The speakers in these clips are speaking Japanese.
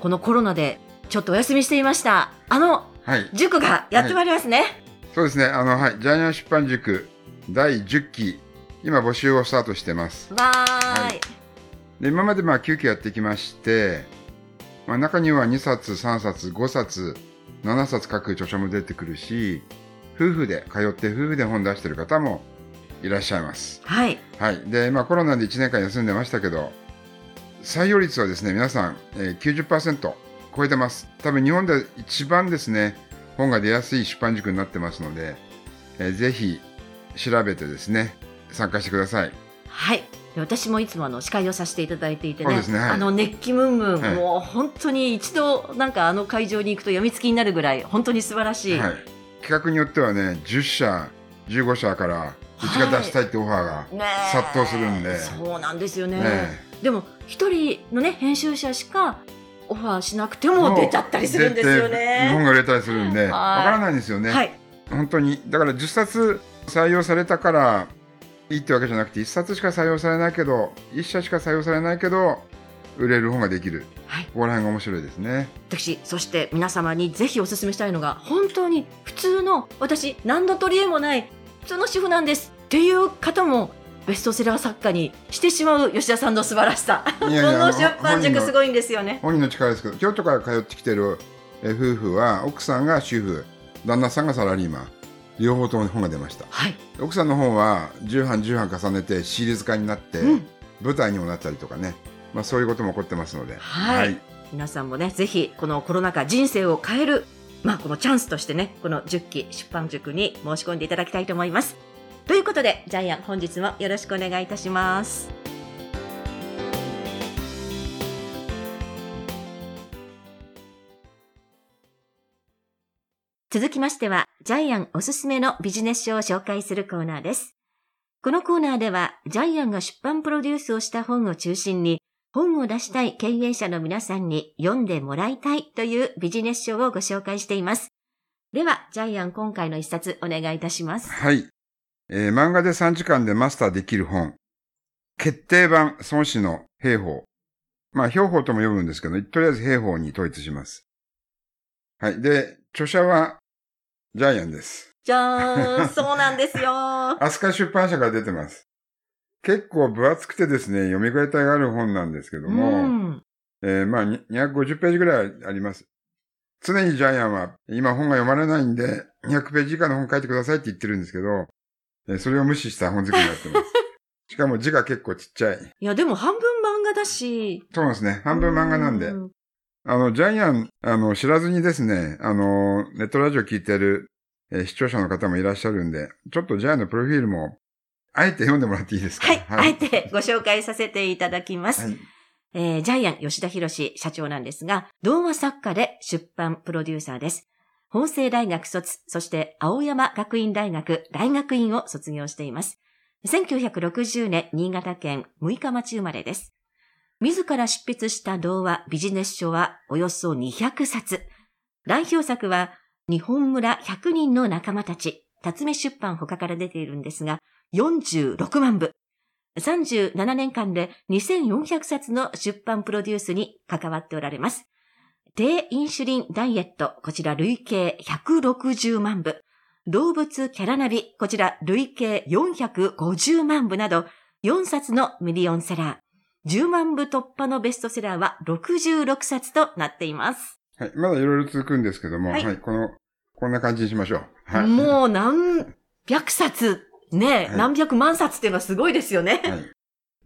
このコロナでちょっとお休みしていましたあのはい、塾がやってまいりますね、そうですね。あの、はい、ジャイアン出版塾第10期、今募集をスタートしてます。わーい、はいで、今までまあ9期やってきまして、まあ中には2冊、3冊、5冊、7冊書く著書も出てくるし、夫婦で通って夫婦で本出してる方もいらっしゃいます。はいはい。で、まあコロナで1年間休んでましたけど、採用率はですね、皆さん、えー、90%超えてます。多分日本で一番ですね、本が出やすい出版塾になってますので、えーぜひ調べてですね、参加してください。はい。で私もいつもあの司会をさせていただいていてねねはい。あの熱気ムンムン、はい。もう本当に一度なんかあの会場に行くと読みつきになるぐらい本当に素晴らしい、はい。企画によってはね、10社、15社から、うちが出したいってオファーが、殺到するんで。そうなんですよね。ねでも一人のね編集者しかオファーしなくても出ちゃったりするんですよ出て日本ねが売れたりするんで、わからないんですよね。はい本当に。だから10冊採用されたからいいってわけじゃなくて、1冊しか採用されないけど、1社しか採用されないけど、売れる本ができる。はいここら辺が面白いですね。私そして皆様にぜひお勧めしたいのが本当に普通の私何の取り柄もない普通の主婦なんですっていう方もベストセラー作家にしてしまう吉田さんの素晴らしさ。いやいや この出版塾すごいんですよね。本人の力ですけど、京都から通ってきてるえ夫婦は、奥さんが主婦、旦那さんがサラリーマン。両方とも本が出ました。はい、奥さんの本は10版10版重ねてシリーズ化になって、うん、舞台にもなったりとかね、まあ、そういうことも起こってますので、はい。皆さんもねぜひこのコロナ禍人生を変えるまあこのチャンスとしてねこの10期出版塾に申し込んでいただきたいと思いますということでジャイアン本日もよろしくお願いいたします続きましては、ジャイアンおすすめのビジネス書を紹介するコーナーです。このコーナーでは、ジャイアンが出版プロデュースをした本を中心に、本を出したい経営者の皆さんに読んでもらいたいというビジネス書をご紹介しています。では、ジャイアン今回の一冊お願いいたします。はい。えー漫画で3時間でマスターできる本。決定版孫子の兵法。まあ、兵法とも呼ぶんですけど、とりあえず兵法に統一します。はい。で、著者はジャイアンです。じゃーん、そうなんですよ。飛鳥出版社から出てます。結構分厚くてですね、読み応えがある本なんですけども、うんえーまあ、に250ページぐらいあります。常にジャイアンは、今本が読まれないんで、200ページ以下の本書いてくださいって言ってるんですけど、えーそれを無視した本作りになってます。しかも字が結構ちっちゃい。いや、でも半分漫画だし。そうなんですね。半分漫画なんで。うあの、ジャイアン、あの、知らずにですね、あの、ネットラジオ聞いてる、えー視聴者の方もいらっしゃるんで、ちょっとジャイアンのプロフィールも、あえて読んでもらっていいですか？はい、あえてご紹介させていただきます。はい。えージャイアン吉田博社長なんですが、童話作家で出版プロデューサーです。法政大学卒、そして青山学院大学大学院を卒業しています。1960年新潟県六日町生まれです。自ら執筆した童話ビジネス書はおよそ200冊。代表作は日本村100人の仲間たち、辰巳出版他から出ているんですが、46万部。37年間で2400冊の出版プロデュースに関わっておられます。低インシュリンダイエット、こちら累計160万部。動物キャラナビ、こちら累計450万部など、4冊のミリオンセラー。10万部突破のベストセラーは66冊となっています。はい。まだいろいろ続くんですけども、ははいい、この、こんな感じにしましょう。はい。もう何百冊、ね、はい何百万冊っていうのはすごいですよね。はい。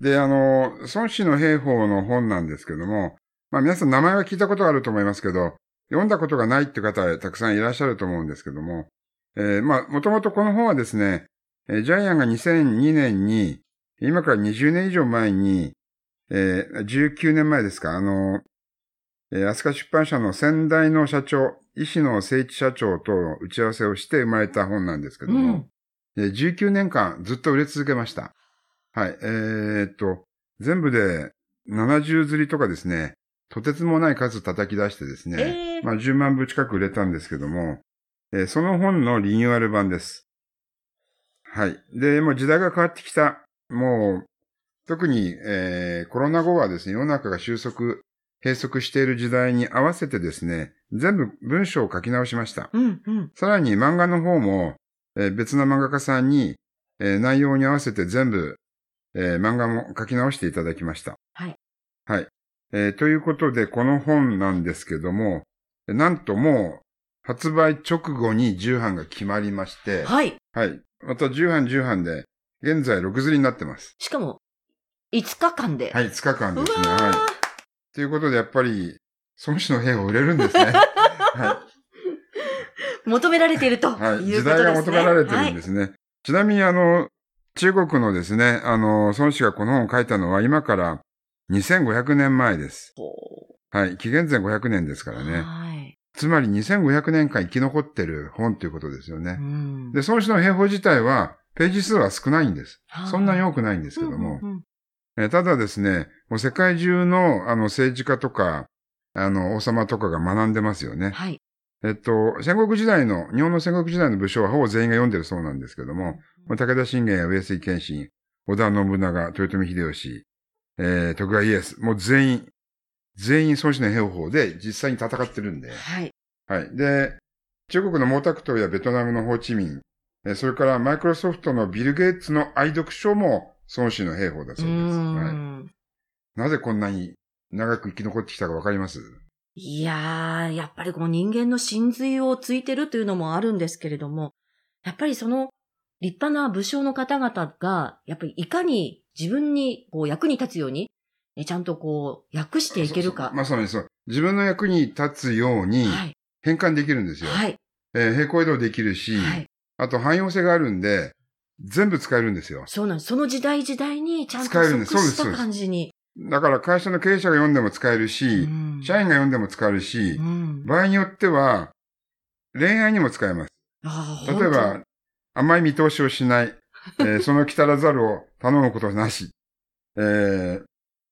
で、あの、孫子の兵法の本なんですけども、まあ皆さん名前は聞いたことがあると思いますけど、読んだことがないって方はたくさんいらっしゃると思うんですけども、えーまあ、もともとこの本はですね、えージャイアンが2002年に、今から20年以上前に、えー19年前ですか、あの、えー、飛鳥出版社の先代の社長、石野誠一社長との打ち合わせをして生まれた本なんですけども、うん、19年間ずっと売れ続けました。はい。えー、っと、全部で70釣りとかですね、とてつもない数叩き出してですね、えー、まあ10万部近く売れたんですけども、えー、その本のリニューアル版です。はい。で、もう時代が変わってきた。もう、特に、えー、コロナ後はですね、世の中が収束、閉塞している時代に合わせてですね、全部文章を書き直しました。うんうん、さらに漫画の方も、えー、別の漫画家さんに、えー、内容に合わせて全部、えー、漫画も書き直していただきました。はい。はい。えー、ということで、この本なんですけども、なんともう、発売直後に重版が決まりまして、はい。はい。また重版重版で、現在6釣りになってます。しかも、5日間で。はい、5日間ですね。はい。ということで、やっぱり、孫子の兵を売れるんですね。はい。求められているということですね。はい。時代が求められてるんですね。はい、ちなみに、あの、中国のですね、あの、孫子がこの本を書いたのは今から2500年前です。はい。紀元前500年ですからね。はい。つまり2500年間生き残ってる本ということですよね。うん、で、孫子の兵法自体は、ページ数は少ないんです。そんなに多くないんですけども。うんうんうんえただですね、もう世界中のあの政治家とか、あの王様とかが学んでますよね。はい。えっと、戦国時代の、日本の戦国時代の武将はほぼ全員が読んでるそうなんですけども、武田信玄や上杉謙信、織田信長、豊臣秀吉、えー、徳川家康、もう全員、全員孫子の兵法で実際に戦ってるんで。はい。はい。で、中国の毛沢東やベトナムのホーチミン、それからマイクロソフトのビル・ゲイツの愛読書も孫子の兵法だそうです。はい。なぜこんなに長く生き残ってきたかわかります？いやー、やっぱりこう人間の真髄をついてるというのもあるんですけれども、やっぱりその立派な武将の方々が、やっぱりいかに自分にこう役に立つように、ちゃんとこう訳していけるか。まさにそう。自分の役に立つように変換できるんですよ。はい。えー、平行移動できるし、はい、あと汎用性があるんで、全部使えるんですよ。そうなんです。その時代時代にちゃんと使えるんです。そうです。そう感じに。だから会社の経営者が読んでも使えるし、うん、社員が読んでも使えるし、うん、場合によっては恋愛にも使えます。例えば、甘い見通しをしない、えー、その来たらざるを頼むことなし、えー、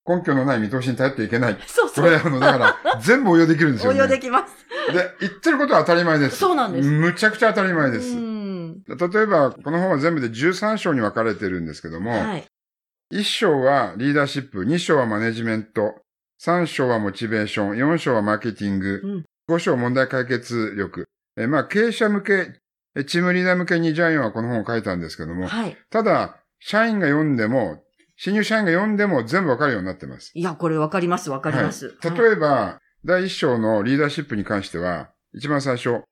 根拠のない見通しに頼っていけない。そうそう。これ、あの、だから、全部応用できるんですよ、ね。応用できます。で、言ってることは当たり前です。そうなんです。むちゃくちゃ当たり前です。例えば、この本は全部で13章に分かれてるんですけども、はい、1章はリーダーシップ、2章はマネジメント、3章はモチベーション、4章はマーケティング、うん、5章問題解決力。えまあ、経営者向け、チームリーダー向けにジャイアンはこの本を書いたんですけども、はい、ただ、社員が読んでも、新入社員が読んでも全部わかるようになってます。いや、これわかります、わかります。はい、例えば、第一章のリーダーシップに関しては、一番最初、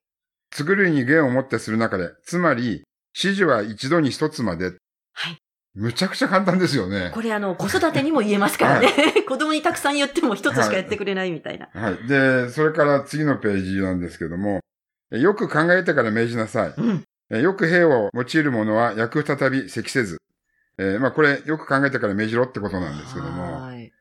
作るに芸をもってする中で、つまり、指示は一度に一つまで。はい。むちゃくちゃ簡単ですよね。これあの、子育てにも言えますからね。はい、子供にたくさん言っても一つしかやってくれないみたいな、はい。はい。で、それから次のページなんですけども、よく考えてから命じなさい。うん、よく兵を用いる者は役再び適せず。えー、まあこれよく考えてから命じろってことなんですけども。はい。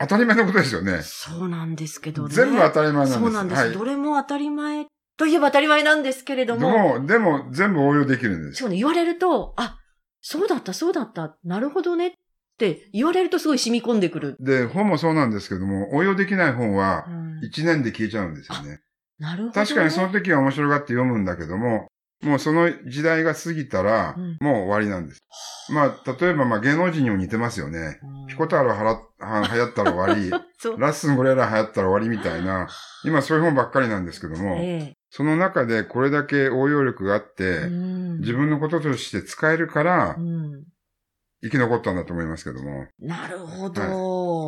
当たり前のことですよね。そうなんですけどね。全部当たり前なんです。そうなんです。はい、どれも当たり前といえば当たり前なんですけれども。でも、でも全部応用できるんです。そうね、言われると、あ、そうだった、そうだった、なるほどねって言われるとすごい染み込んでくる。で、本もそうなんですけども、応用できない本は1年で消えちゃうんですよね。うん、なるほど、ね、確かにその時は面白がって読むんだけども、もうその時代が過ぎたら、もう終わりなんです。うん、まあ、例えばまあ芸能人にも似てますよね。ピコ太郎はら流行ったら終わり、ラッスンゴレラ流行ったら終わりみたいな、今そういう本ばっかりなんですけども、えその中でこれだけ応用力があって、自分のこととして使えるから、生き残ったんだと思いますけども。なるほど、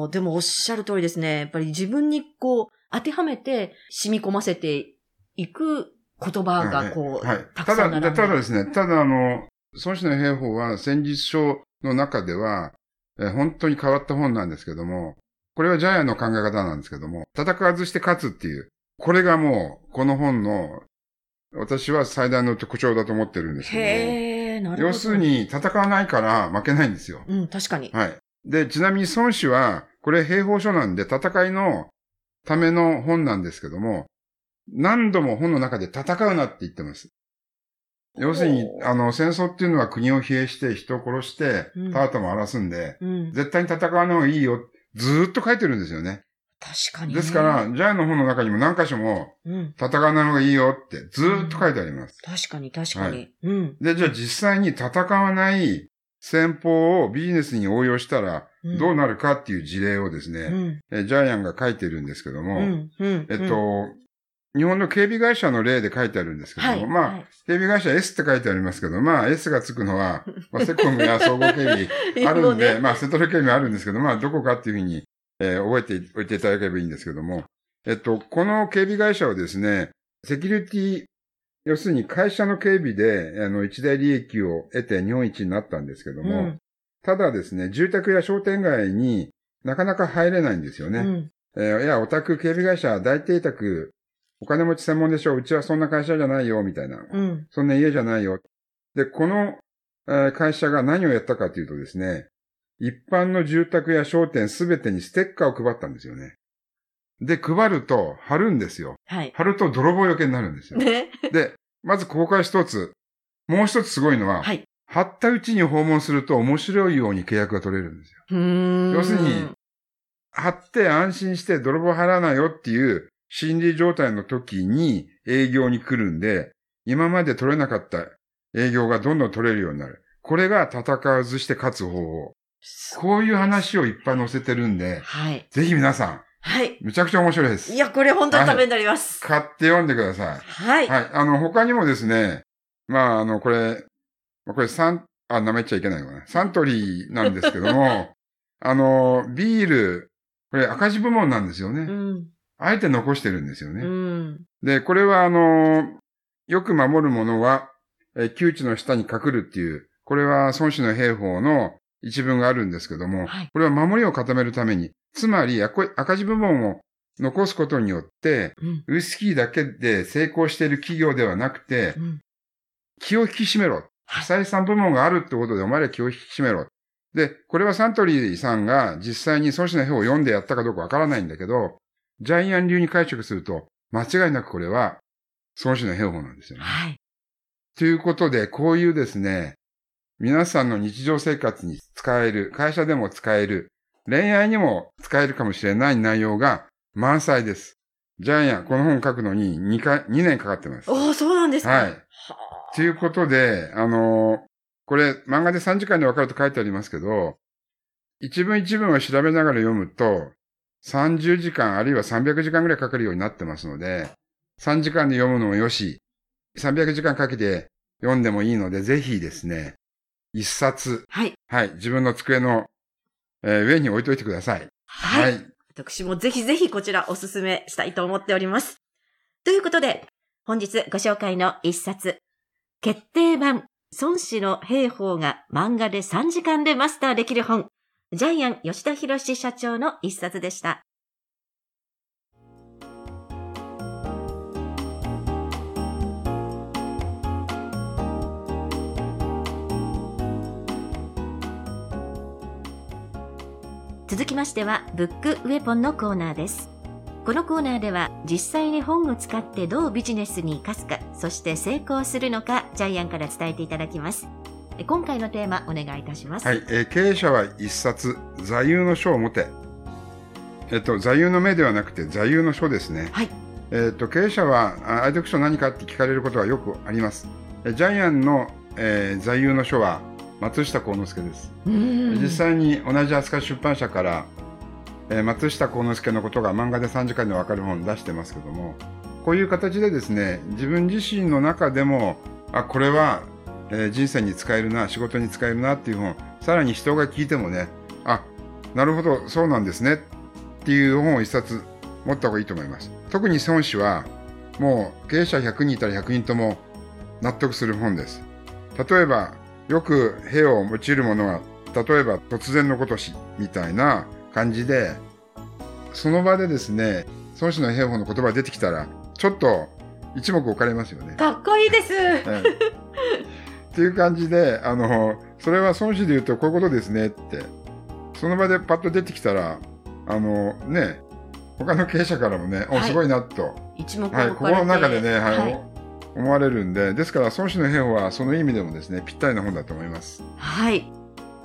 はい、でもおっしゃる通りですね。やっぱり自分にこう、当てはめて染み込ませていく言葉がこう、はい、はい、たただ、ただですね、ただあの、孫子の兵法は戦術書の中では、え本当に変わった本なんですけども、これはジャイアンの考え方なんですけども、戦わずして勝つっていう、これがもう、この本の、私は最大の特徴だと思ってるんですけども。へー、なるほど。要するに、戦わないから負けないんですよ。うん、確かに。はい。で、ちなみに孫子は、これ兵法書なんで、戦いのための本なんですけども、何度も本の中で戦うなって言ってます。要するに、あの、戦争っていうのは国を疲弊して人を殺してうん、田畑も荒らすんで、うん。絶対に戦わない方がいいよ。ずーっと書いてるんですよね。確かに、ね。ですから、ジャイの本の中にも何箇所もうん。戦わない方がいいよってずーっと書いてあります。確かに、確かに。で、じゃあ実際に戦わない戦法をビジネスに応用したらうんどうなるかっていう事例をですね、うん。えジャイアンが書いてるんですけども、うん。うん。えっと、日本の警備会社の例で書いてあるんですけども、はい。まあ、はい警備会社 S って書いてありますけど、まあ S がつくのは、まあ、セコムや総合警備あるんで、ねまあセトル警備あるんですけど、まあどこかっていうふうに、えー覚えておいていただければいいんですけども、えっと、この警備会社をですね、セキュリティ、要するに会社の警備で、あの、一大利益を得て日本一になったんですけども、うんただですね、住宅や商店街になかなか入れないんですよね。うん。えーいや、オタク警備会社、大邸宅、お金持ち専門でしょう。うちはそんな会社じゃないよ、みたいな。うん。そんな家じゃないよ。で、この、えー会社が何をやったかというとですね、一般の住宅や商店すべてにステッカーを配ったんですよね。で、配ると、貼るんですよ。はい。貼ると泥棒よけになるんですよ。ね。で、まずここから一つ。もう一つすごいのは、はい。貼ったうちに訪問すると面白いように契約が取れるんですよ。要するに、貼って安心して泥棒入らないよっていう心理状態の時に営業に来るんで、今まで取れなかった営業がどんどん取れるようになる。これが戦わずして勝つ方法。こういう話をいっぱい載せてるんで、はい。ぜひ皆さはい。ん、めちゃくちゃ面白いですい。や、これ本当にためになります。買って読んでくださはい。い。はい。あの、他にもですね、まあ、あの、これ、まあこれサン、あ、舐めちゃいけないのかな。サントリーなんですけども、あの、ビール、これ赤字部門なんですよね。うん。あえて残してるんですようね。ん。で、これはあの、よく守るものは、えー窮地の下に隠るっていう、これは孫子の兵法の一文があるんですけども、はいこれは守りを固めるために、つまり赤赤字部門を残すことによって、うん。ウイスキーだけで成功している企業ではなくて、うん。気を引き締めろ。はい採算部門があるってことでお前ら気を引き締めろ。で、これはサントリーさんが実際に孫子の兵を読んでやったかどうかわからないんだけど、ジャイアン流に解釈すると、間違いなくこれは孫子の兵法なんですよね。はい。ということで、こういうですね、皆さんの日常生活に使える、会社でも使える、恋愛にも使えるかもしれない内容が満載です。ジャイアン、この本書くのに2回、2年かかってます。おー、そうなんですか。はい。はということで、あのーこれ、漫画で3時間でわかると書いてありますけど、一文一文を調べながら読むと、30時間あるいは300時間ぐらいかかるようになってますので、3時間で読むのもよし、300時間かけて読んでもいいので、ぜひですね、一冊、はい。はい、自分の机の、えー上に置いといてください。はい。私もぜひぜひこちらおすすめしたいと思っております。ということで、本日ご紹介の一冊、決定版、孫子の兵法が漫画で3時間でマスターできる本、ジャイアン吉田博社長の一冊でした。続きましては、ブックウェポンのコーナーです。このコーナーでは、実際に本を使ってどうビジネスに活かすか、そして成功するのか、ジャイアンから伝えていただきます。え今回のテーマ、お願いいたします。はい、えー経営者は一冊、座右の書を持て。えっと、座右の目ではなくて座右の書ですね。はい。えっと、経営者は、あ愛読書何かって聞かれることはよくあります。えジャイアンの、えー座右の書は、松下幸之助です。実際に同じ飛鳥出版社から、えー松下幸之助のことが漫画で3時間でわかる本出してますけども、こういう形でですね、自分自身の中でも、あ、これは、えー人生に使えるな、仕事に使えるなっていう本、さらに人が聞いてもね、あ、なるほど、そうなんですねっていう本を一冊持った方がいいと思います。特に孫子は、もう経営者100人いたら100人とも納得する本です。例えば、よく兵を用いるものは、例えば突然のことしみたいな感じで、その場でですね、孫子の兵法の言葉が出てきたら、ちょっと一目置かれますよね。かっこいいです。ええっていう感じで、あの、それは孫子で言うとこういうことですねって、その場でパッと出てきたら、あのね、他の経営者からもね、はいお、すごいなと、一目置はい、かれて心の中でね、はい、はい。お思われるんで、ですから、孫子の兵法はその意味でもですね、ぴったりな本だと思います。はい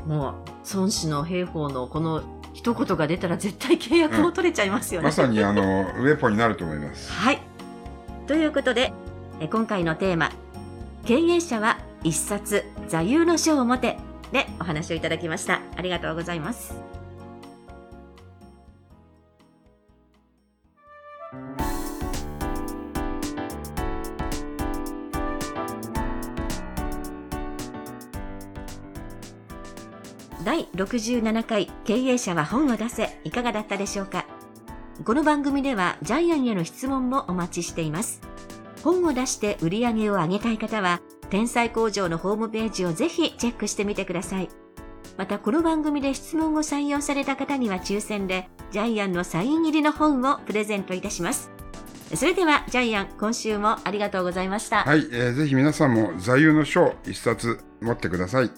もう、孫子の兵法のこの一言が出たら絶対契約も取れちゃいますよね。まさに、あの、ウェポンになると思います。はい。ということで、え今回のテーマ、経営者は一冊座右の書を持てでお話をいただきました。ありがとうございます。67回経営者は本を出せいかがだったでしょうか？この番組ではジャイアンへの質問もお待ちしています。本を出して売り上げを上げたい方は、天才工場のホームページをぜひチェックしてみてください。またこの番組で質問を採用された方には抽選で、ジャイアンのサイン入りの本をプレゼントいたします。それではジャイアン、今週もありがとうございました。はい、えーぜひ皆さんも座右の書一冊持ってください。